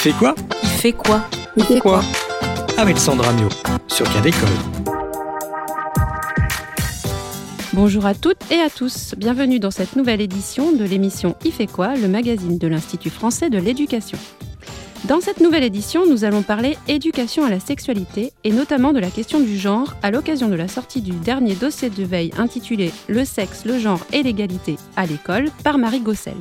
fait quoi Il fait quoi Il fait quoi Avec Sandra Mio sur Cadécole. Bonjour à toutes et à tous, bienvenue dans cette nouvelle édition de l'émission Il fait quoi, le magazine de l'Institut français de l'éducation. Dans cette nouvelle édition, nous allons parler éducation à la sexualité et notamment de la question du genre à l'occasion de la sortie du dernier dossier de veille intitulé Le sexe, le genre et l'égalité à l'école par Marie Gossel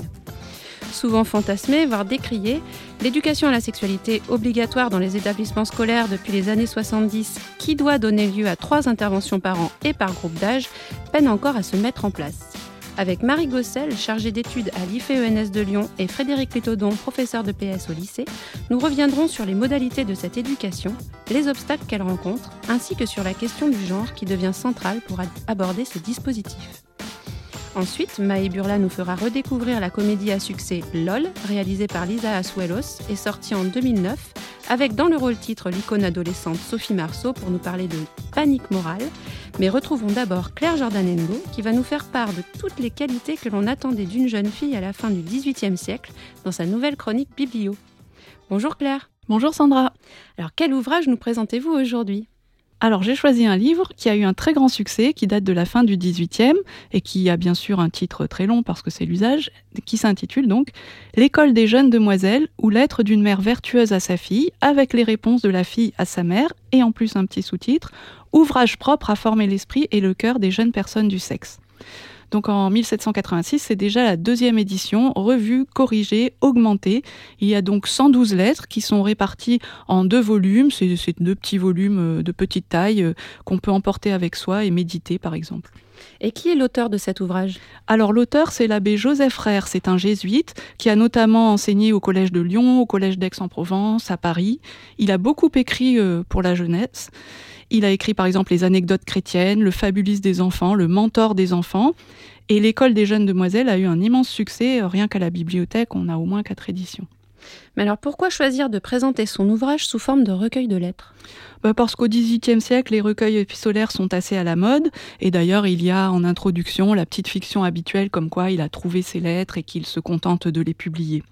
souvent fantasmée, voire décriée, l'éducation à la sexualité obligatoire dans les établissements scolaires depuis les années 70, qui doit donner lieu à trois interventions par an et par groupe d'âge, peine encore à se mettre en place. Avec Marie Gossel, chargée d'études à l'IFENS de Lyon, et Frédéric Létodon, professeur de PS au lycée, nous reviendrons sur les modalités de cette éducation, les obstacles qu'elle rencontre, ainsi que sur la question du genre qui devient centrale pour aborder ce dispositif. Ensuite, Maë Burla nous fera redécouvrir la comédie à succès LOL, réalisée par Lisa Asuelos et sortie en 2009, avec dans le rôle titre l'icône adolescente Sophie Marceau pour nous parler de panique morale. Mais retrouvons d'abord Claire Jordanengo qui va nous faire part de toutes les qualités que l'on attendait d'une jeune fille à la fin du XVIIIe siècle dans sa nouvelle chronique Biblio. Bonjour Claire. Bonjour Sandra. Alors quel ouvrage nous présentez-vous aujourd'hui? Alors j'ai choisi un livre qui a eu un très grand succès, qui date de la fin du 18e et qui a bien sûr un titre très long parce que c'est l'usage, qui s'intitule donc L'école des jeunes demoiselles ou lettre d'une mère vertueuse à sa fille, avec les réponses de la fille à sa mère et en plus un petit sous-titre Ouvrage propre à former l'esprit et le cœur des jeunes personnes du sexe. Donc en 1786, c'est déjà la deuxième édition, revue, corrigée, augmentée. Il y a donc 112 lettres qui sont réparties en deux volumes. C'est deux petits volumes euh, de petite taille euh, qu'on peut emporter avec soi et méditer par exemple. Et qui est l'auteur de cet ouvrage? Alors l'auteur, c'est l'abbé Joseph Frère, c'est un jésuite qui a notamment enseigné au Collège de Lyon, au Collège d'Aix-en-Provence, à Paris. Il a beaucoup écrit euh, pour la jeunesse. Il a écrit par exemple les anecdotes chrétiennes, le fabuliste des enfants, le mentor des enfants. Et l'école des jeunes demoiselles a eu un immense succès. Rien qu'à la bibliothèque, on a au moins quatre éditions. Mais alors pourquoi choisir de présenter son ouvrage sous forme de recueil de lettres? Bah Parce qu'au XVIIIe siècle, les recueils épistolaires sont assez à la mode. Et d'ailleurs, il y a en introduction la petite fiction habituelle comme quoi il a trouvé ses lettres et qu'il se contente de les publier.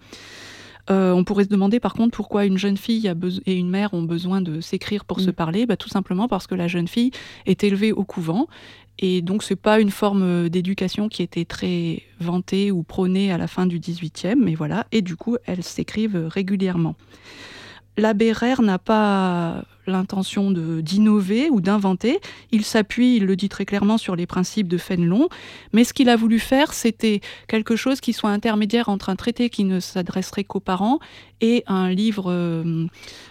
Euh, on pourrait se demander par contre pourquoi une jeune fille et une mère ont besoin de s'écrire pour se mm. parler. Bah, tout simplement parce que la jeune fille est élevée au couvent et donc c'est pas une forme euh, d'éducation qui était très vantée ou prônée à la fin du XVIIIe, mais voilà. Et du coup, elles s'écrivent régulièrement. L'abbé Rère n'a pas l'intention d'innover ou d'inventer. Il s'appuie, il le dit très clairement, sur les principes de Fénelon. Mais ce qu'il a voulu faire, c'était quelque chose qui soit intermédiaire entre un traité qui ne s'adresserait qu'aux parents et un livre, euh,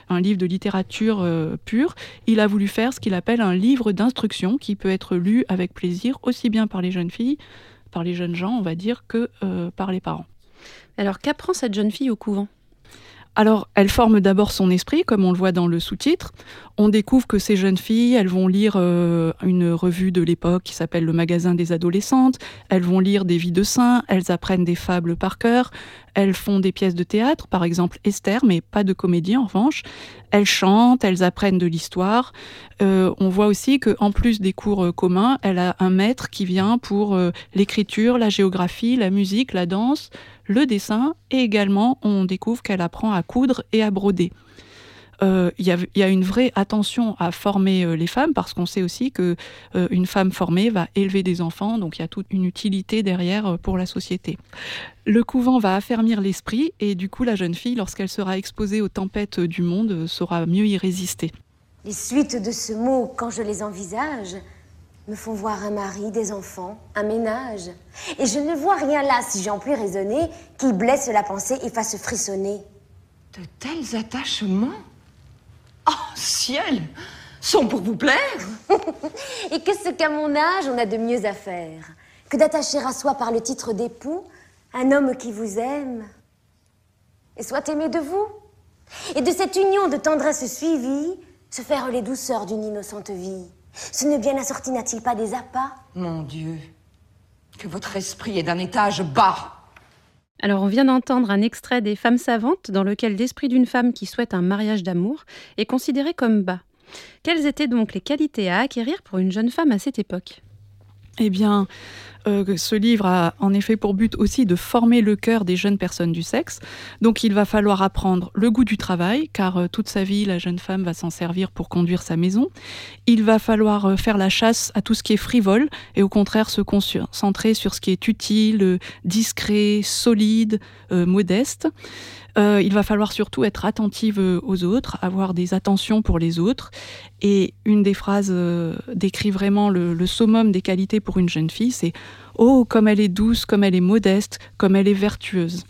un livre de littérature euh, pure. Il a voulu faire ce qu'il appelle un livre d'instruction qui peut être lu avec plaisir aussi bien par les jeunes filles, par les jeunes gens, on va dire, que euh, par les parents. Alors qu'apprend cette jeune fille au couvent? Alors, elle forme d'abord son esprit, comme on le voit dans le sous-titre. On découvre que ces jeunes filles, elles vont lire euh, une revue de l'époque qui s'appelle Le Magasin des adolescentes. Elles vont lire des vies de saints. Elles apprennent des fables par cœur. Elles font des pièces de théâtre, par exemple Esther, mais pas de comédie en revanche. Elles chantent, elles apprennent de l'histoire. Euh, on voit aussi qu'en plus des cours euh, communs, elle a un maître qui vient pour l'écriture, la géographie, la musique, la danse, le dessin et également on découvre qu'elle apprend à coudre et à broder. Euh, il y, a une vraie attention à former euh, les femmes parce qu'on sait aussi que euh, une femme formée va élever des enfants, donc il y a toute une utilité derrière pour la société. Le couvent va affermir l'esprit et du coup la jeune fille, lorsqu'elle sera exposée aux tempêtes du monde, saura mieux y résister. Les suites de ce mot, quand je les envisage, me font voir un mari, des enfants, un ménage. Et je ne vois rien là, si j'en puis raisonner, qui blesse la pensée et fasse frissonner. De tels attachements? Ciel Sont pour vous plaire Et qu'est-ce qu'à mon âge, on a de mieux à faire que d'attacher à soi par le titre d'époux un homme qui vous aime et soit aimé de vous? Et de cette union de tendresse suivie, se faire les douceurs d'une innocente vie. Ce ne bien assorti n'a-t-il pas des appâts? Mon Dieu, que votre esprit est d'un étage bas. Alors on vient d'entendre un extrait des Femmes savantes dans lequel l'esprit d'une femme qui souhaite un mariage d'amour est considéré comme bas. Quelles étaient donc les qualités à acquérir pour une jeune femme à cette époque? Eh bien, euh, ce livre a en effet pour but aussi de former le cœur des jeunes personnes du sexe. Donc il va falloir apprendre le goût du travail, car euh, toute sa vie, la jeune femme va s'en servir pour conduire sa maison. Il va falloir euh, faire la chasse à tout ce qui est frivole et au contraire se concentrer sur ce qui est utile, discret, solide, modeste. Euh, il va falloir surtout être attentive euh, aux autres, avoir des attentions pour les autres. Et une des phrases euh, décrit vraiment le, le, summum des qualités pour une jeune fille, c'est ⁇ Oh, comme elle est douce, comme elle est modeste, comme elle est vertueuse ⁇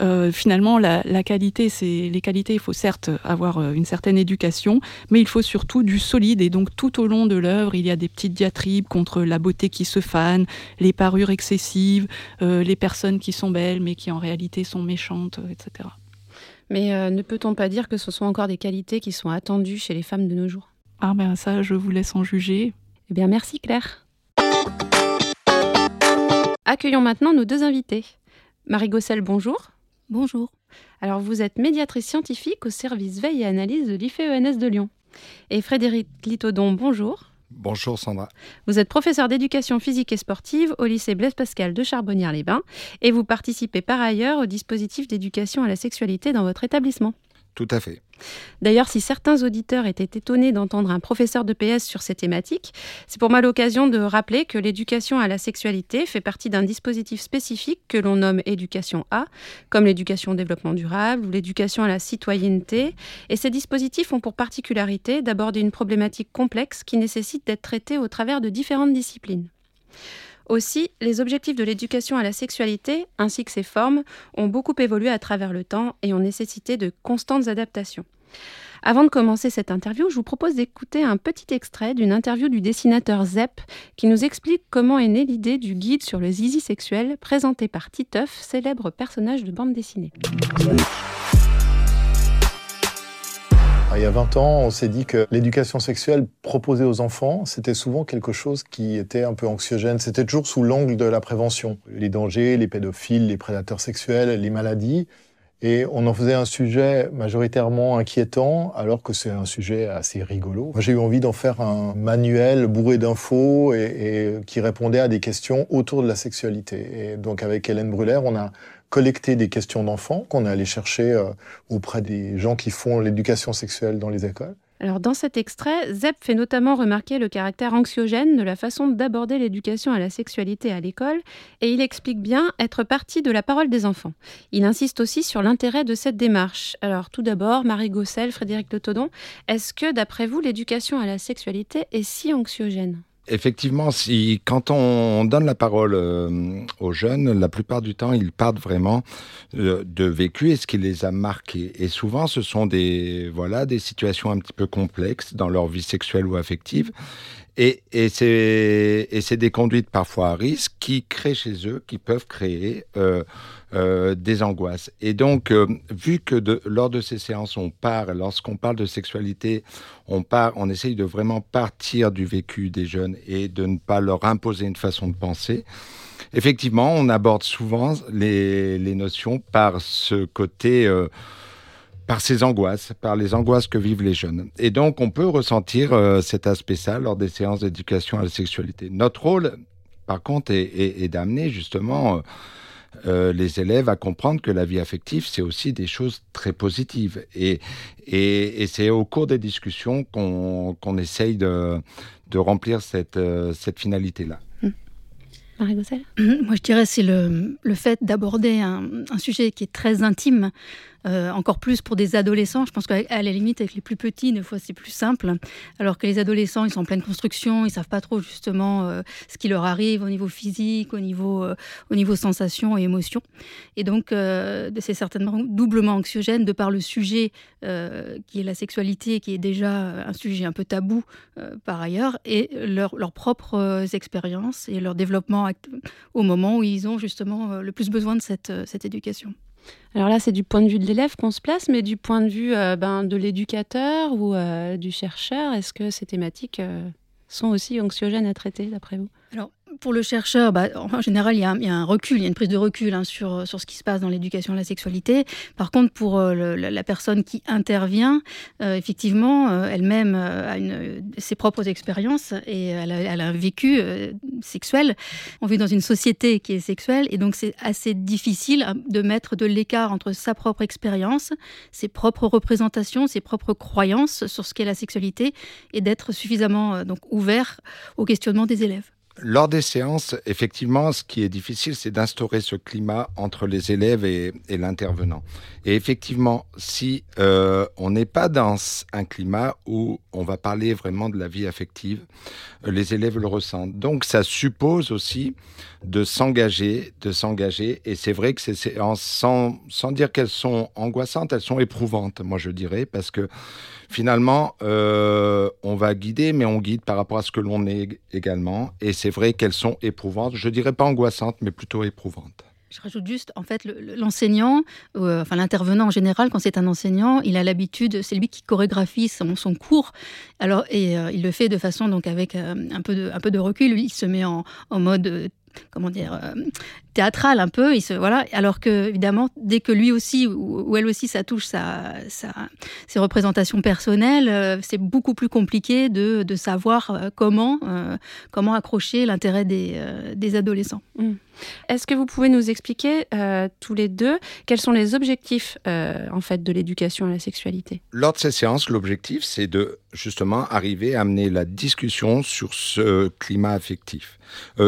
euh, finalement, la, qualité, c'est les qualités. Il faut certes avoir euh, une certaine éducation, mais il faut surtout du solide. Et donc, tout au long de l'œuvre, il y a des petites diatribes contre la beauté qui se fane, les parures excessives, euh, les personnes qui sont belles mais qui en réalité sont méchantes, etc. Mais ne peut-on pas dire que ce sont encore des qualités qui sont attendues chez les femmes de nos jours? Ah ben ça, je vous laisse en juger. Eh bien, merci Claire. Accueillons maintenant nos deux invités. Marie Gossel, bonjour. Bonjour. Alors vous êtes médiatrice scientifique au service veille et analyse de l'IFENS de Lyon. Et Frédéric Litodon, bonjour. Bonjour Sandra. Vous êtes professeur d'éducation physique et sportive au lycée Blaise Pascal de Charbonnières-les-Bains et vous participez par ailleurs au dispositif d'éducation à la sexualité dans votre établissement. Tout à fait. D'ailleurs, si certains auditeurs étaient étonnés d'entendre un professeur de PS sur ces thématiques, c'est pour moi l'occasion de rappeler que l'éducation à la sexualité fait partie d'un dispositif spécifique que l'on nomme éducation A, comme l'éducation au développement durable ou l'éducation à la citoyenneté. Et ces dispositifs ont pour particularité d'aborder une problématique complexe qui nécessite d'être traitée au travers de différentes disciplines. Aussi, les objectifs de l'éducation à la sexualité, ainsi que ses formes, ont beaucoup évolué à travers le temps et ont nécessité de constantes adaptations. Avant de commencer cette interview, je vous propose d'écouter un petit extrait d'une interview du dessinateur Zepp qui nous explique comment est née l'idée du guide sur le zizi sexuel présenté par Titeuf, célèbre personnage de bande dessinée. Il y a 20 ans, on s'est dit que l'éducation sexuelle proposée aux enfants, c'était souvent quelque chose qui était un peu anxiogène. C'était toujours sous l'angle de la prévention. Les dangers, les pédophiles, les prédateurs sexuels, les maladies. Et on en faisait un sujet majoritairement inquiétant, alors que c'est un sujet assez rigolo. J'ai eu envie d'en faire un manuel bourré d'infos et, qui répondait à des questions autour de la sexualité. Et donc, avec Hélène Brûlère, on a collecter des questions d'enfants qu'on est allé chercher euh, auprès des gens qui font l'éducation sexuelle dans les écoles. Alors dans cet extrait, Zepp fait notamment remarquer le caractère anxiogène de la façon d'aborder l'éducation à la sexualité à l'école et il explique bien être parti de la parole des enfants. Il insiste aussi sur l'intérêt de cette démarche. Alors tout d'abord, Marie Gossel, Frédéric Todon, est-ce que d'après vous l'éducation à la sexualité est si anxiogène? Effectivement, si quand on donne la parole euh, aux jeunes, la plupart du temps, ils partent vraiment euh, de vécu et ce qui les a marqués. Et souvent, ce sont des voilà des situations un petit peu complexes dans leur vie sexuelle ou affective. Et, et c'est des conduites parfois à risque qui créent chez eux, qui peuvent créer euh, euh, des angoisses. Et donc, euh, vu que de, lors de ces séances, on part, lorsqu'on parle de sexualité, on part, on essaye de vraiment partir du vécu des jeunes et de ne pas leur imposer une façon de penser. Effectivement, on aborde souvent les, les notions par ce côté euh, par ces angoisses, par les angoisses que vivent les jeunes. Et donc, on peut ressentir euh, cet aspect-là lors des séances d'éducation à la sexualité. Notre rôle, par contre, est, d'amener justement euh, euh, les élèves à comprendre que la vie affective, c'est aussi des choses très positives. Et, et, c'est au cours des discussions qu'on essaye de, de, remplir cette, cette finalité-là. Marie Gossel Moi, je dirais c'est le, le fait d'aborder un, un, sujet qui est très intime, euh, encore plus pour des adolescents. Je pense qu'à la limite, avec les plus petits, des fois, c'est plus simple. Alors que les adolescents, ils sont en pleine construction, ils savent pas trop justement euh, ce qui leur arrive au niveau physique, au niveau, euh, au niveau sensation et émotion. Et donc, c'est certainement doublement anxiogène de par le sujet qui est la sexualité, qui est déjà un sujet un peu tabou par ailleurs, et leurs propres expériences et leur développement au moment où ils ont justement le plus besoin de cette, cette éducation. Alors là, c'est du point de vue de l'élève qu'on se place, mais du point de vue euh, ben, de l'éducateur ou euh, du chercheur, est-ce que ces thématiques euh, sont aussi anxiogènes à traiter, d'après vous? Pour le chercheur, bah, en général, il y, a un, recul, il y a une prise de recul hein, sur, sur ce qui se passe dans l'éducation à la sexualité. Par contre, pour euh, la, personne qui intervient, euh, effectivement, euh, elle-même a une, ses propres expériences et elle a, un vécu sexuel. On vit dans une société qui est sexuelle et donc c'est assez difficile hein, de mettre de l'écart entre sa propre expérience, ses propres représentations, ses propres croyances sur ce qu'est la sexualité et d'être suffisamment donc ouvert au questionnement des élèves. Lors des séances, effectivement, ce qui est difficile, c'est d'instaurer ce climat entre les élèves et, l'intervenant. Et effectivement, si euh, on n'est pas dans un climat où on va parler vraiment de la vie affective, euh, les élèves le ressentent. Donc, ça suppose aussi de s'engager, de s'engager. Et c'est vrai que ces séances, sans, sans dire qu'elles sont angoissantes, elles sont éprouvantes, moi je dirais, parce que finalement, euh, on va guider, mais on guide par rapport à ce que l'on est également. Et c'est vrai qu'elles sont éprouvantes. Je dirais pas angoissantes, mais plutôt éprouvantes. Je rajoute juste, en fait, l'enseignant, euh, enfin l'intervenant en général, quand c'est un enseignant, il a l'habitude, c'est lui qui chorégraphie son, cours. Alors, et euh, il le fait de façon donc avec un peu de, un peu de recul. il se met en, en mode comment dire, théâtral un peu. Il se, voilà. Alors que, évidemment, dès que lui aussi, ou, elle aussi, ça touche sa, ses représentations personnelles, euh, c'est beaucoup plus compliqué de, de savoir euh, comment, euh, comment accrocher l'intérêt des, des adolescents. Mmh. Est-ce que vous pouvez nous expliquer tous les deux quels sont les objectifs en fait de l'éducation à la sexualité? Lors de ces séances, l'objectif c'est de justement arriver à amener la discussion sur ce climat affectif.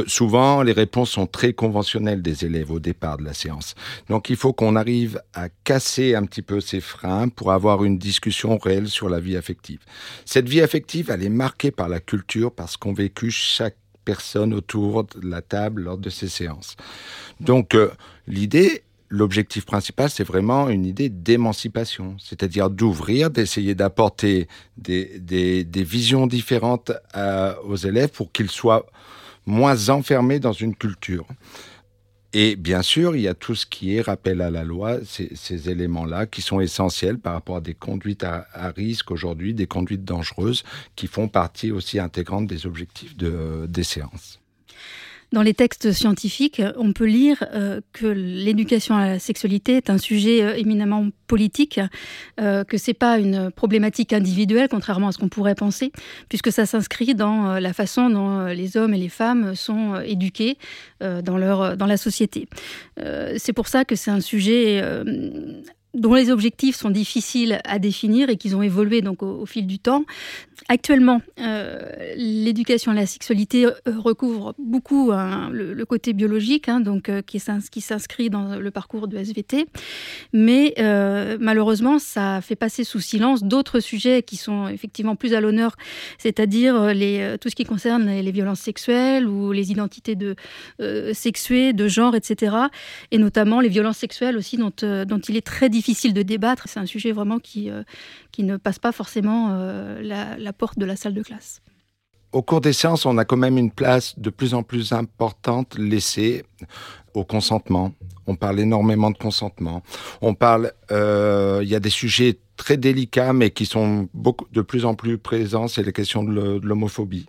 souvent, les réponses sont très conventionnelles des élèves au départ de la séance. Donc il faut qu'on arrive à casser un petit peu ces freins pour avoir une discussion réelle sur la vie affective. Cette vie affective, elle est marquée par la culture, parce qu'on vécu chaque personne autour de la table lors de ces séances. Donc euh, l'idée, l'objectif principal, c'est vraiment une idée d'émancipation, c'est-à-dire d'ouvrir, d'essayer d'apporter des, des, visions différentes aux élèves pour qu'ils soient moins enfermés dans une culture. Et bien sûr, il y a tout ce qui est rappel à la loi, ces, éléments-là qui sont essentiels par rapport à des conduites à, risque aujourd'hui, des conduites dangereuses, qui font partie aussi intégrante des objectifs de, des séances. Dans les textes scientifiques, on peut lire euh, que l'éducation à la sexualité est un sujet euh, éminemment politique, euh, que c'est pas une problématique individuelle, contrairement à ce qu'on pourrait penser, puisque ça s'inscrit dans la façon dont les hommes et les femmes sont éduqués dans leur dans la société. c'est pour ça que c'est un sujet dont les objectifs sont difficiles à définir et qu'ils ont évolué donc au, fil du temps. Actuellement, euh, l'éducation à la sexualité euh, recouvre beaucoup hein, le, côté biologique, hein, donc euh, qui, s'inscrit dans le parcours de SVT, mais malheureusement, ça fait passer sous silence d'autres sujets qui sont effectivement plus à l'honneur, c'est-à-dire tout ce qui concerne les, violences sexuelles ou les identités de sexuées, de genre, etc., et notamment les violences sexuelles aussi dont il est très difficile difficile de débattre. C'est un sujet vraiment qui, euh, qui ne passe pas forcément euh, la, porte de la salle de classe. Au cours des séances, on a quand même une place de plus en plus importante laissée au consentement. On parle énormément de consentement. On parle, euh, il y a des sujets très délicats, mais qui sont beaucoup, de plus en plus présents. C'est la question de l'homophobie.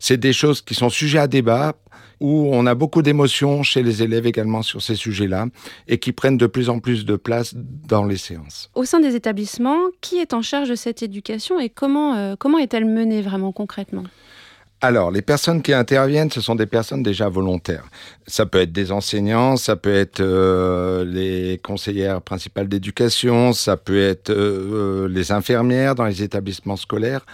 C'est des choses qui sont sujets à débat où on a beaucoup d'émotions chez les élèves également sur ces sujets-là et qui prennent de plus en plus de place dans les séances. Au sein des établissements, qui est en charge de cette éducation et comment, euh, comment est-elle menée vraiment concrètement? Alors, les personnes qui interviennent, ce sont des personnes déjà volontaires. Ça peut être des enseignants, ça peut être euh, les conseillères principales d'éducation, ça peut être euh, les infirmières dans les établissements scolaires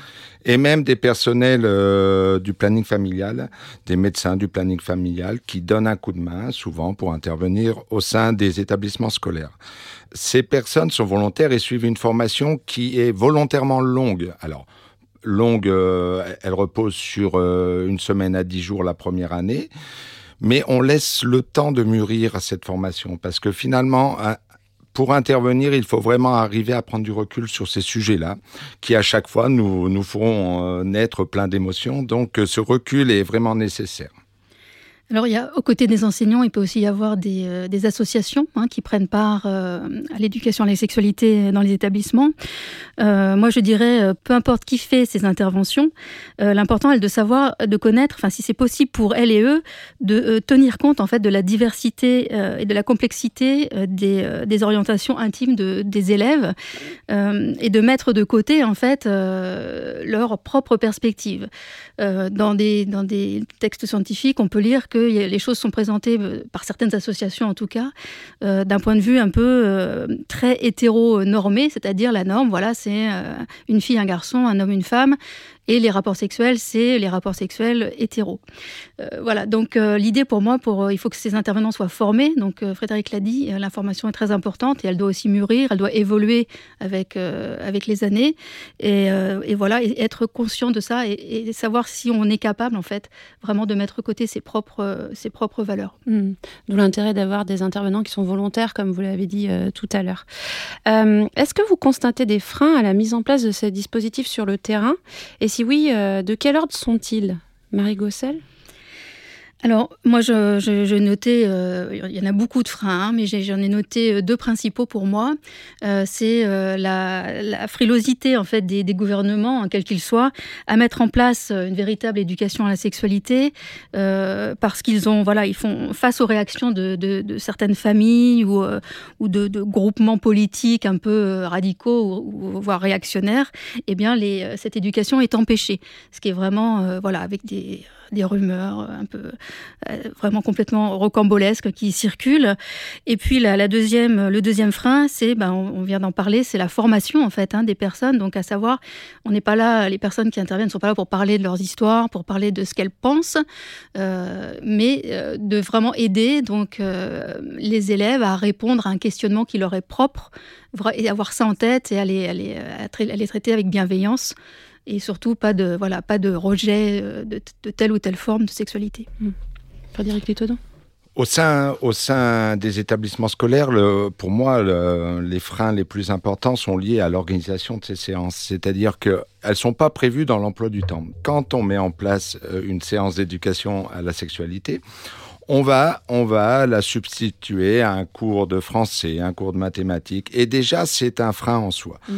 et même des personnels euh, du planning familial, des médecins du planning familial qui donnent un coup de main souvent pour intervenir au sein des établissements scolaires. Ces personnes sont volontaires et suivent une formation qui est volontairement longue. Alors, longue, euh, elle repose sur euh, une semaine à dix jours la première année. Mais on laisse le temps de mûrir cette formation parce que finalement, pour intervenir, il faut vraiment arriver à prendre du recul sur ces sujets-là, qui à chaque fois nous, nous feront euh, naître plein d'émotions. Donc ce recul est vraiment nécessaire. Alors, il y a, aux côtés des enseignants, il peut aussi y avoir des, euh, associations hein, qui prennent part euh, à l'éducation à la sexualité dans les établissements. Euh, moi, je dirais, peu importe qui fait ces interventions, l'important est de savoir, de connaître, enfin, si c'est possible pour elles et eux, de tenir compte en fait de la diversité et de la complexité des, orientations intimes de, des élèves et de mettre de côté en fait leur propre perspective. dans, des, dans des textes scientifiques, on peut lire que les choses sont présentées euh, par certaines associations en tout cas euh, d'un point de vue un peu euh, très hétéro-normé, c'est-à-dire la norme, voilà, c'est une fille, un garçon, un homme, une femme, et les rapports sexuels, c'est les rapports sexuels hétéros. Euh, voilà, donc euh, l'idée pour moi, pour, euh, il faut que ces intervenants soient formés. Donc Frédéric l'a dit, l'information est très importante et elle doit aussi mûrir, elle doit évoluer avec, avec les années. Et, voilà, être conscient de ça et, savoir si on est capable, en fait, vraiment de mettre de côté ses propres, ses propres valeurs. Mmh. D'où l'intérêt d'avoir des intervenants qui sont volontaires, comme vous l'avez dit tout à l'heure. Est-ce que vous constatez des freins à la mise en place de ces dispositifs sur le terrain? Et si oui, euh, de quel ordre sont-ils? Marie Gossel alors, moi, je, je, notais, euh, il y en a beaucoup de freins, hein, mais j'en ai, noté euh, deux principaux pour moi. Euh, c'est la, frilosité, en fait, des, gouvernements, hein, quels qu'ils soient, à mettre en place une véritable éducation à la sexualité, parce qu'ils ont, voilà, ils font face aux réactions de, certaines familles ou, de, groupements politiques un peu radicaux ou, voire réactionnaires. Eh bien, cette éducation est empêchée, ce qui est vraiment, voilà, avec des des rumeurs un peu euh, vraiment complètement rocambolesques qui circulent. Et puis la, deuxième, le deuxième frein, c'est, ben, on, vient d'en parler, c'est la formation en fait hein, des personnes. Donc à savoir, on n'est pas là, les personnes qui interviennent ne sont pas là pour parler de leurs histoires, pour parler de ce qu'elles pensent, euh, mais euh, de vraiment aider donc les élèves à répondre à un questionnement qui leur est propre et avoir ça en tête et les, à les traiter avec bienveillance et surtout pas de, voilà, pas de rejet euh, de, telle ou telle forme de sexualité. Mmh. Frédéric Létodon au sein, au sein des établissements scolaires, le, pour moi, le, les freins les plus importants sont liés à l'organisation de ces séances. C'est-à-dire qu'elles ne sont pas prévues dans l'emploi du temps. Quand on met en place euh, une séance d'éducation à la sexualité, on va, on va la substituer à un cours de français, un cours de mathématiques. Et déjà, c'est un frein en soi. Mm.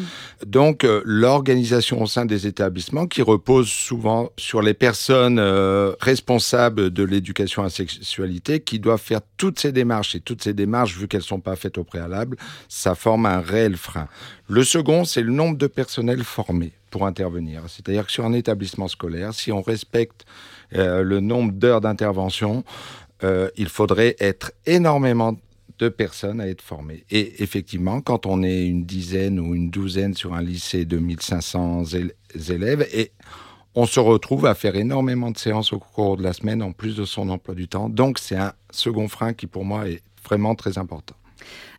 Donc, euh, l'organisation au sein des établissements qui repose souvent sur les personnes euh, responsables de l'éducation à la sexualité qui doivent faire toutes ces démarches. Et toutes ces démarches, vu qu'elles sont pas faites au préalable, ça forme un réel frein. Le second, c'est le nombre de personnels formés pour intervenir. C'est-à-dire que sur un établissement scolaire, si on respecte euh, le nombre d'heures d'intervention, euh, il faudrait être énormément de personnes à être formées. Et effectivement, quand on est une dizaine ou une douzaine sur un lycée de 1500 élèves, et on se retrouve à faire énormément de séances au cours de la semaine en plus de son emploi du temps. Donc c'est un second frein qui pour moi est vraiment très important.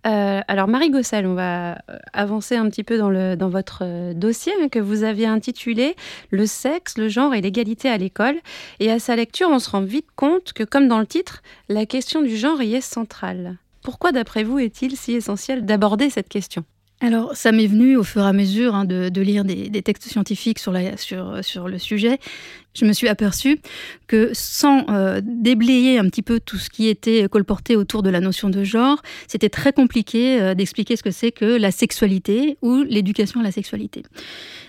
Euh, alors Marie Gossel, on va euh, avancer un petit peu dans, votre euh, dossier hein, que vous aviez intitulé Le sexe, le genre et l'égalité à l'école. Et à sa lecture, on se rend vite compte que, comme dans le titre, la question du genre y est centrale. Pourquoi, d'après vous, est-il si essentiel d'aborder cette question? Alors, ça m'est venu au fur et à mesure hein, de, lire des, textes scientifiques sur, le sujet. Je me suis aperçue que sans euh, déblayer un petit peu tout ce qui était colporté autour de la notion de genre, c'était très compliqué euh, d'expliquer ce que c'est que la sexualité ou l'éducation à la sexualité.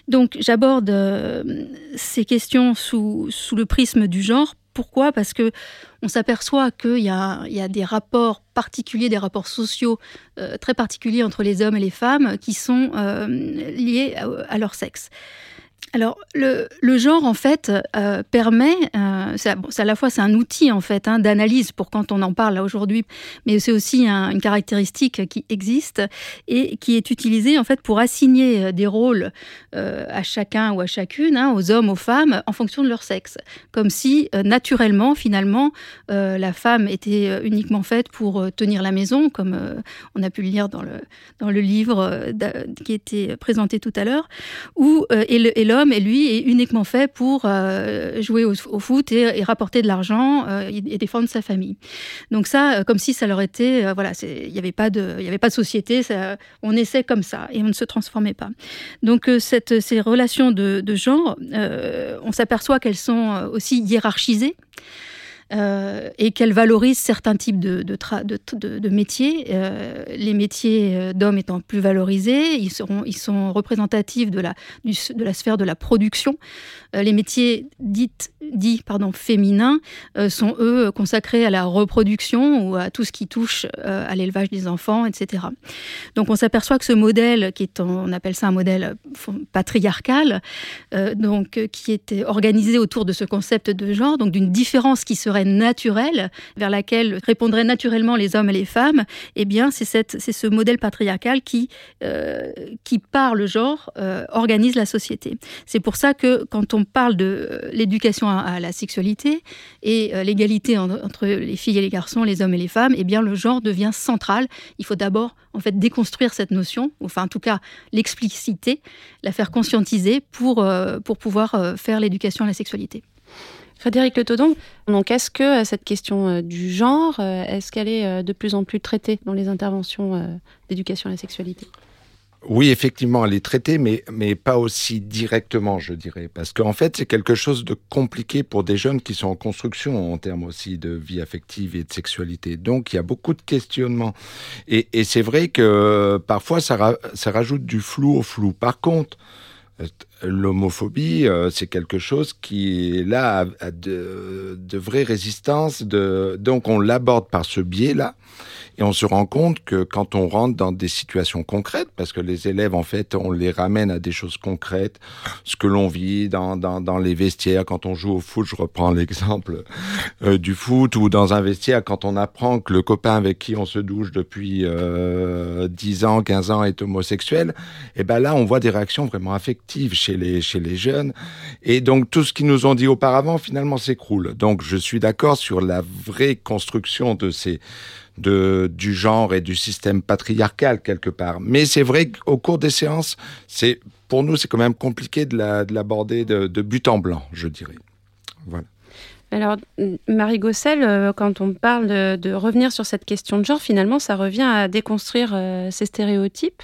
Donc, j'aborde euh, ces questions sous le prisme du genre pourquoi? Parce que on s'aperçoit qu'il y, a, des rapports particuliers, des rapports sociaux euh, très particuliers entre les hommes et les femmes qui sont euh, liés à, leur sexe. Alors, le, genre, en fait, euh, permet, euh, à la fois c'est un outil, en fait, hein, d'analyse pour quand on en parle aujourd'hui, mais c'est aussi une caractéristique qui existe et qui est utilisée, en fait, pour assigner euh, des rôles à chacun ou à chacune, hein, aux hommes, aux femmes, en fonction de leur sexe. Comme si, naturellement, finalement, la femme était uniquement faite pour tenir la maison, comme on a pu le lire dans le, dans le livre qui était présenté tout à l'heure, et l'homme lui, est uniquement fait pour euh, jouer au, foot et, rapporter de l'argent euh, et, défendre sa famille. Donc ça, euh, comme si ça leur était, voilà, il n'y avait pas de, société, on essaie comme ça et on ne se transformait pas. Donc ces relations de genre, on s'aperçoit qu'elles sont aussi hiérarchisées. Et qu'elle valorise certains types de, métiers. les métiers d'hommes étant plus valorisés, ils, sont représentatifs de la, sphère de la production. les métiers dits féminins sont, eux, consacrés à la reproduction ou à tout ce qui touche à l'élevage des enfants, etc. Donc on s'aperçoit que ce modèle, qui est, on appelle ça un modèle patriarcal, donc qui était organisé autour de ce concept de genre, donc d'une différence qui serait naturelle, vers laquelle répondraient naturellement les hommes et les femmes, eh bien, c'est ce modèle patriarcal qui, euh, qui par le genre, euh, organise la société. C'est pour ça que quand on parle de l'éducation à, la sexualité et euh, l'égalité entre les filles et les garçons, les hommes et les femmes, eh bien, le genre devient central. Il faut d'abord, en fait, déconstruire cette notion, enfin, en tout cas, l'expliciter, la faire conscientiser pour, pour pouvoir faire l'éducation à la sexualité. Frédéric Le Todon, donc est-ce que euh, cette question euh, du genre, euh, est-ce qu'elle est de plus en plus traitée dans les interventions d'éducation à la sexualité? Oui, effectivement, elle est traitée, mais, mais pas aussi directement, je dirais. Parce qu'en fait, c'est quelque chose de compliqué pour des jeunes qui sont en construction en termes aussi de vie affective et de sexualité. Donc, il y a beaucoup de questionnements. Et, c'est vrai que parfois, ça, ça rajoute du flou au flou. Par contre, l'homophobie, euh, c'est quelque chose qui est là à, de, vraies résistances. Donc on l'aborde par ce biais-là. Et on se rend compte que quand on rentre dans des situations concrètes, parce que les élèves, en fait, on les ramène à des choses concrètes, ce que l'on vit dans, les vestiaires, quand on joue au foot, je reprends l'exemple euh, du foot, ou dans un vestiaire, quand on apprend que le copain avec qui on se douche depuis euh, 10 ans, 15 ans est homosexuel, et ben là, on voit des réactions vraiment affectives chez les, chez les jeunes. Et donc, tout ce qu'ils nous ont dit auparavant, finalement, s'écroule. Donc, je suis d'accord sur la vraie construction de ces de, du genre et du système patriarcal quelque part. Mais c'est vrai qu'au cours des séances, c'est pour nous, c'est quand même compliqué de l'aborder de, de, but en blanc, je dirais. Voilà. Alors, Marie Gossel, euh, quand on parle de, revenir sur cette question de genre, finalement, ça revient à déconstruire euh, ces stéréotypes.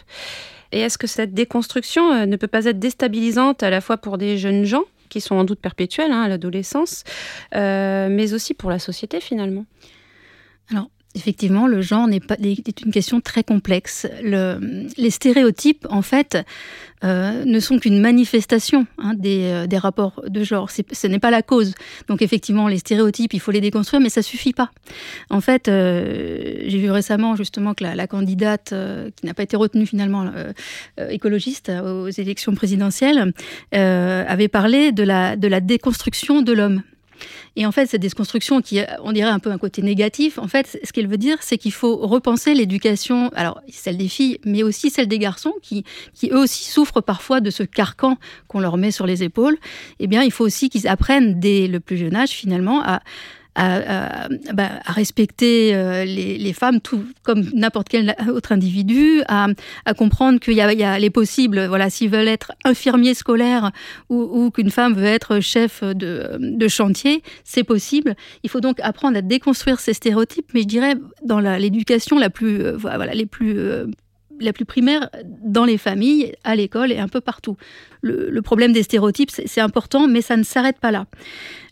Et est-ce que cette déconstruction euh, ne peut pas être déstabilisante à la fois pour des jeunes gens, qui sont en doute perpétuels hein, à l'adolescence, mais aussi pour la société finalement? Alors, Effectivement, le genre n'est pas est une question très complexe. les stéréotypes, en fait, euh, ne sont qu'une manifestation hein, euh, des, rapports de genre. Ce n'est pas la cause. Donc effectivement, les stéréotypes, il faut les déconstruire, mais ça suffit pas. En fait, euh, j'ai vu récemment justement que la, candidate qui n'a pas été retenue finalement écologiste aux élections présidentielles avait parlé de la, de la déconstruction de l'homme. Et en fait, cette déconstruction qui, on dirait un peu un côté négatif, en fait, ce qu'elle veut dire, c'est qu'il faut repenser l'éducation, alors celle des filles, mais aussi celle des garçons, qui, qui eux aussi souffrent parfois de ce carcan qu'on leur met sur les épaules. Eh bien, il faut aussi qu'ils apprennent dès le plus jeune âge, finalement, à, à, bah, à, respecter euh, les, les, femmes tout comme n'importe quel autre individu, à, à comprendre qu'il y, y, a les possibles, voilà, s'ils veulent être infirmiers scolaires ou, ou qu'une femme veut être chef de, de chantier, c'est possible. Il faut donc apprendre à déconstruire ces stéréotypes, mais je dirais dans l'éducation la, plus, euh, voilà, les plus euh, la plus primaire dans les familles, à l'école et un peu partout. Le, problème des stéréotypes, c'est important, mais ça ne s'arrête pas là.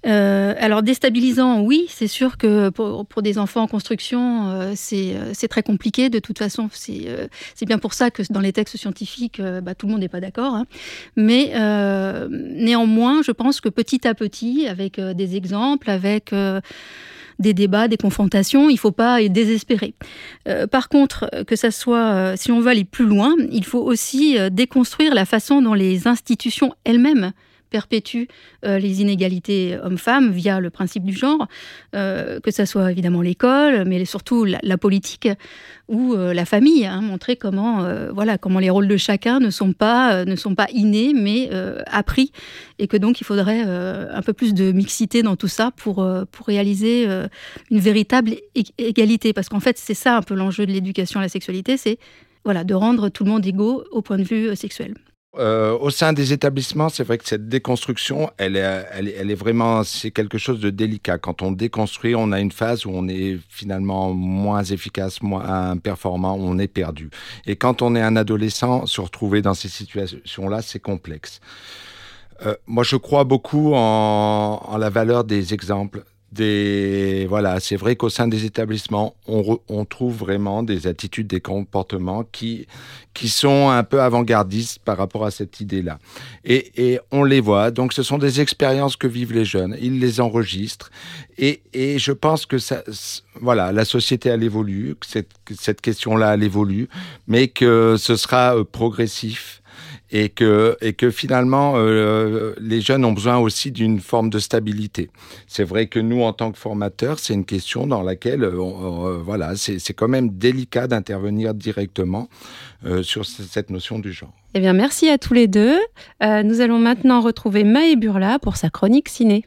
Euh, alors déstabilisant, oui, c'est sûr que pour, des enfants en construction, euh, euh, c'est très compliqué. De toute façon, c'est bien pour ça que dans les textes scientifiques, bah, tout le monde n'est pas d'accord. Hein. Mais néanmoins, je pense que petit à petit, avec des exemples, avec des débats, des confrontations. Il ne faut pas désespérer. Euh, par contre, que ça soit, euh, si on veut aller plus loin, il faut aussi euh, déconstruire la façon dont les institutions elles-mêmes perpétue euh, les inégalités hommes-femmes via le principe du genre, euh, que ce soit évidemment l'école, mais surtout la, politique ou euh, la famille, hein, montrer comment, voilà, comment les rôles de chacun ne sont pas, ne sont pas innés, mais appris, et que donc il faudrait un peu plus de mixité dans tout ça pour, pour réaliser une véritable égalité. Parce qu'en fait, c'est ça un peu l'enjeu de l'éducation à la sexualité, c'est voilà, de rendre tout le monde égaux au point de vue sexuel. Euh, au sein des établissements, c'est vrai que cette déconstruction, elle est, elle, est vraiment, c'est quelque chose de délicat. Quand on déconstruit, on a une phase où on est finalement moins efficace, moins performant, on est perdu. Et quand on est un adolescent, se retrouver dans ces situations-là, c'est complexe. Euh, moi, je crois beaucoup en, en, la valeur des exemples, voilà, c'est vrai qu'au sein des établissements, on, trouve vraiment des attitudes, des comportements qui qui sont un peu avant-gardistes par rapport à cette idée-là. Et, on les voit. Donc, ce sont des expériences que vivent les jeunes. Ils les enregistrent. Et, je pense que voilà, la société elle évolue, cette, cette question-là elle évolue, mais que ce sera euh, progressif et que, et que finalement, euh, les jeunes ont besoin aussi d'une forme de stabilité. C'est vrai que nous, en tant que formateurs, c'est une question dans laquelle, euh, euh, voilà, c'est quand même délicat d'intervenir directement sur cette notion du genre. Eh bien, merci à tous les deux. nous allons maintenant retrouver Maë Burla pour sa chronique ciné.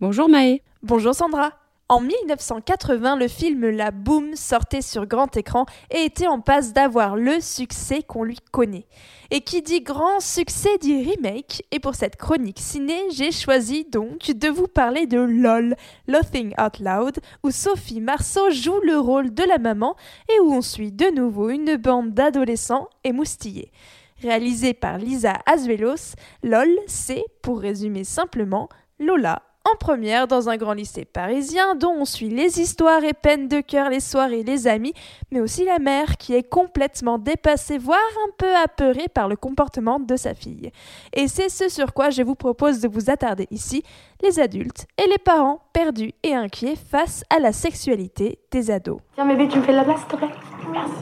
Bonjour Maë. Bonjour Sandra. En 1980, le film La Boom sortait sur grand écran et était en passe d'avoir le succès qu'on lui connaît. Et qui dit grand succès dit remake, et pour cette chronique ciné, j'ai choisi donc de vous parler de LOL, Laughing Out Loud, où Sophie Marceau joue le rôle de la maman et où on suit de nouveau une bande d'adolescents émoustillés. Réalisé par Lisa Azuelos, LOL, c'est, pour résumer simplement, Lola en première dans un grand lycée parisien dont on suit les histoires et peines de cœur, les soirées, les amis, mais aussi la mère qui est complètement dépassée, voire un peu apeurée par le comportement de sa fille. Et c'est ce sur quoi je vous propose de vous attarder ici, les adultes et les parents perdus et inquiets face à la sexualité des ados. Tiens bébé, tu me fais de la place s'il te plaît Merci.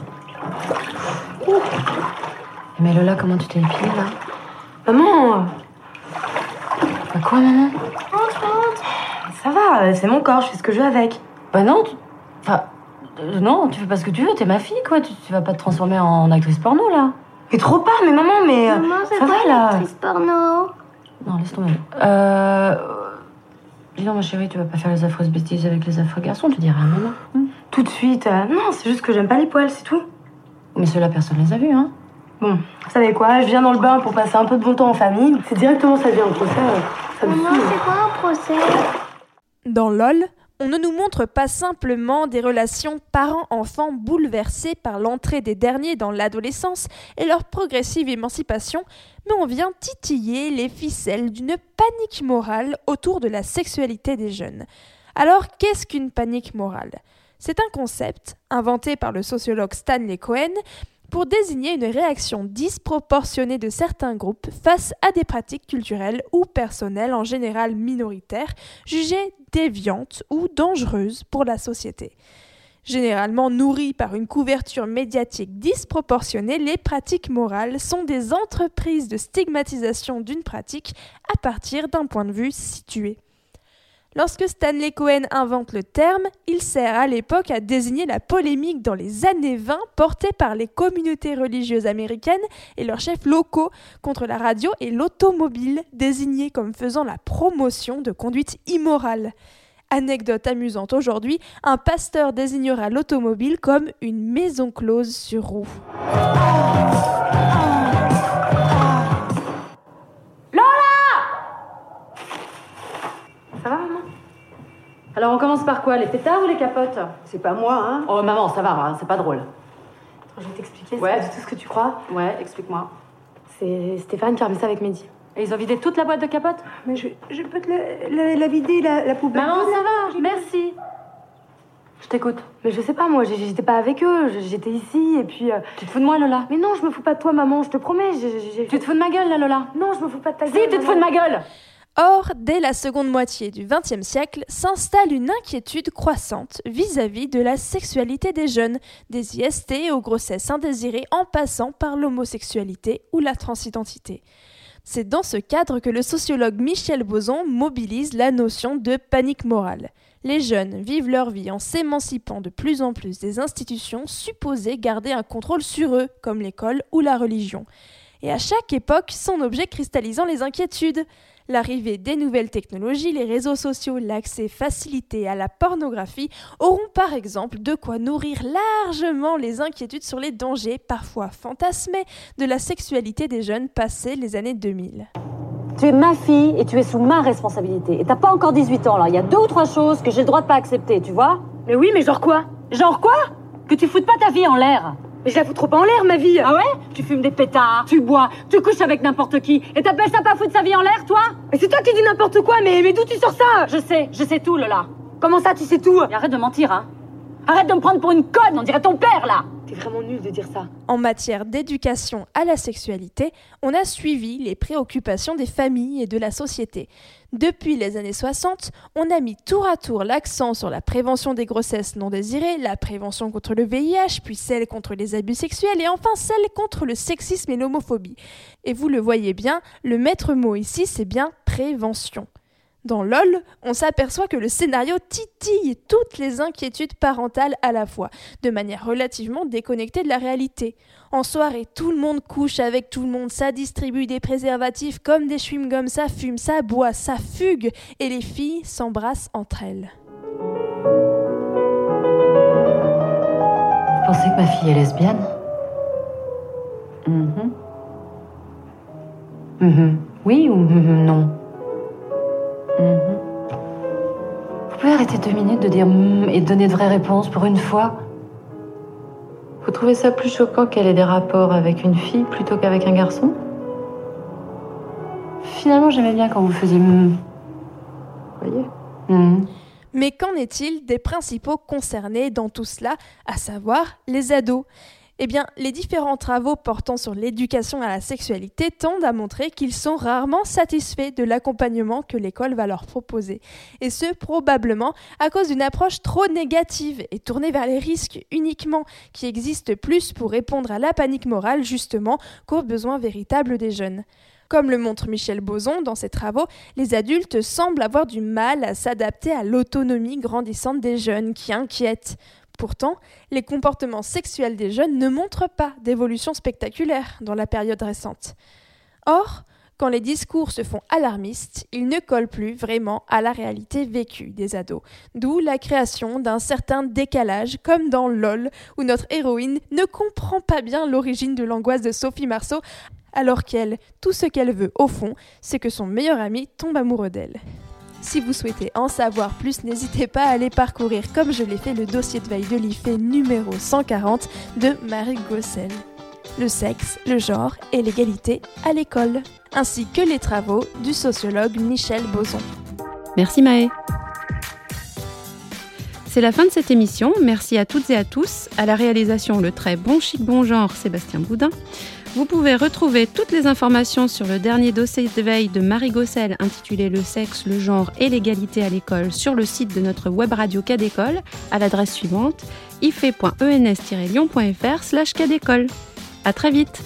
Mais Lola, comment tu t'es épilée là? Maman Bah quoi maman? Ça va, euh, c'est mon corps, je fais ce que je veux avec. Bah non, tu... Enfin, euh, non, tu fais pas ce que tu veux, t'es ma fille, quoi. Tu, vas pas te transformer en actrice porno, là. Et trop pas, mais maman, mais... Euh, maman, c'est pas une actrice porno? Non, laisse tomber. Euh... Dis non, ma chérie, tu vas pas faire les affreuses bêtises avec les affreux garçons, tu diras à maman. Hmm. Tout de suite. non, c'est juste que j'aime pas les poils, c'est tout. Mais ceux-là, personne les a vus, hein. Bon, vous savez quoi, je viens dans le bain pour passer un peu de bon temps en famille. C'est directement ça vient en procès. Ça C'est dans LOL, on ne nous montre pas simplement des relations parents-enfants bouleversées par l'entrée des derniers dans l'adolescence et leur progressive émancipation, mais on vient titiller les ficelles d'une panique morale autour de la sexualité des jeunes. Alors qu'est-ce qu'une panique morale? C'est un concept inventé par le sociologue Stanley Cohen pour désigner une réaction disproportionnée de certains groupes face à des pratiques culturelles ou personnelles en général minoritaires, jugées déviantes ou dangereuses pour la société. Généralement nourries par une couverture médiatique disproportionnée, les pratiques morales sont des entreprises de stigmatisation d'une pratique à partir d'un point de vue situé. Lorsque Stanley Cohen invente le terme, il sert à l'époque à désigner la polémique dans les années 20 portée par les communautés religieuses américaines et leurs chefs locaux contre la radio et l'automobile, désignés comme faisant la promotion de conduite immorale. Anecdote amusante aujourd'hui, un pasteur désignera l'automobile comme une maison close sur roue. Alors on commence par quoi Les pétards ou les capotes? C'est pas moi, hein Oh maman, ça va, hein, c'est pas drôle. je vais t'expliquer, c'est pas du tout ce que tu crois. Ouais, explique-moi. C'est Stéphane qui a remis ça avec Mehdi. Et ils ont vidé toute la boîte de capotes? Mais je, je peux te la, vider, la, poubelle. Maman, ça va, merci. Je t'écoute. Mais je sais pas, moi, j'étais pas avec eux, j'étais ici, et puis... Euh, tu te fous de moi, Lola? Mais non, je me fous pas de toi, maman, je te promets, Tu te fous de ma gueule, là, Lola? Non, je me fous pas de ta gueule, Si, tu te fous de ma gueule Or, dès la seconde moitié du XXe siècle, s'installe une inquiétude croissante vis-à-vis de la sexualité des jeunes, des IST aux grossesses indésirées en passant par l'homosexualité ou la transidentité. C'est dans ce cadre que le sociologue Michel Boson mobilise la notion de panique morale. Les jeunes vivent leur vie en s'émancipant de plus en plus des institutions supposées garder un contrôle sur eux, comme l'école ou la religion. Et à chaque époque, son objet cristallisant les inquiétudes. L'arrivée des nouvelles technologies, les réseaux sociaux, l'accès facilité à la pornographie auront par exemple de quoi nourrir largement les inquiétudes sur les dangers, parfois fantasmés, de la sexualité des jeunes passés les années 2000. Tu es ma fille et tu es sous ma responsabilité. Et t'as pas encore 18 ans là. Il y a deux ou trois choses que j'ai le droit de pas accepter, tu vois? Mais oui, mais genre quoi? Genre quoi? Que tu foutes pas ta vie en l'air. Mais je la fous trop en l'air, ma vie. Ah ouais? Tu fumes des pétards, tu bois, tu couches avec n'importe qui, et t'appelles ça pas foutre sa vie en l'air, toi? Mais c'est toi qui dis n'importe quoi, mais, mais d'où tu sors ça? Je sais, je sais tout, Lola. Comment ça, tu sais tout? Et arrête de mentir, hein Arrête de me prendre pour une conne, on dirait ton père, là T'es vraiment nul de dire ça. En matière d'éducation à la sexualité, on a suivi les préoccupations des familles et de la société. Depuis les années 60, on a mis tour à tour l'accent sur la prévention des grossesses non désirées, la prévention contre le VIH, puis celle contre les abus sexuels et enfin celle contre le sexisme et l'homophobie. Et vous le voyez bien, le maître mot ici, c'est bien prévention. Dans LOL, on s'aperçoit que le scénario titille toutes les inquiétudes parentales à la fois, de manière relativement déconnectée de la réalité. En soirée, tout le monde couche avec tout le monde, ça distribue des préservatifs comme des chewing-gums, ça fume, ça boit, ça fugue, et les filles s'embrassent entre elles. Vous pensez que ma fille est lesbienne? Mhm. Mhm. Oui ou mhm, non? Mhm. Vous pouvez arrêter deux minutes de dire mm et donner de vraies réponses pour une fois Vous trouvez ça plus choquant qu'elle ait des rapports avec une fille plutôt qu'avec un garçon? Finalement, j'aimais bien quand vous faisiez mm. Voyez? Mm. Mais qu'en est-il des principaux concernés dans tout cela, à savoir les ados? Eh bien, les différents travaux portant sur l'éducation à la sexualité tendent à montrer qu'ils sont rarement satisfaits de l'accompagnement que l'école va leur proposer. Et ce, probablement à cause d'une approche trop négative et tournée vers les risques uniquement, qui existe plus pour répondre à la panique morale, justement, qu'aux besoins véritables des jeunes. Comme le montre Michel Boson dans ses travaux, les adultes semblent avoir du mal à s'adapter à l'autonomie grandissante des jeunes qui inquiètent. Pourtant, les comportements sexuels des jeunes ne montrent pas d'évolution spectaculaire dans la période récente. Or, quand les discours se font alarmistes, ils ne collent plus vraiment à la réalité vécue des ados. D'où la création d'un certain décalage, comme dans LOL, où notre héroïne ne comprend pas bien l'origine de l'angoisse de Sophie Marceau, alors qu'elle, tout ce qu'elle veut au fond, c'est que son meilleur ami tombe amoureux d'elle. Si vous souhaitez en savoir plus, n'hésitez pas à aller parcourir, comme je l'ai fait, le dossier de veille de l'IFE numéro 140 de Marie Gossel. Le sexe, le genre et l'égalité à l'école, ainsi que les travaux du sociologue Michel Boson. Merci Maë. C'est la fin de cette émission. Merci à toutes et à tous. À la réalisation, le très bon chic bon genre Sébastien Boudin. Vous pouvez retrouver toutes les informations sur le dernier dossier de veille de Marie Gossel intitulé Le sexe, le genre et l'égalité à l'école sur le site de notre web radio Cadécole à l'adresse suivante ife.ens-lyon.fr slash cadécole. À très vite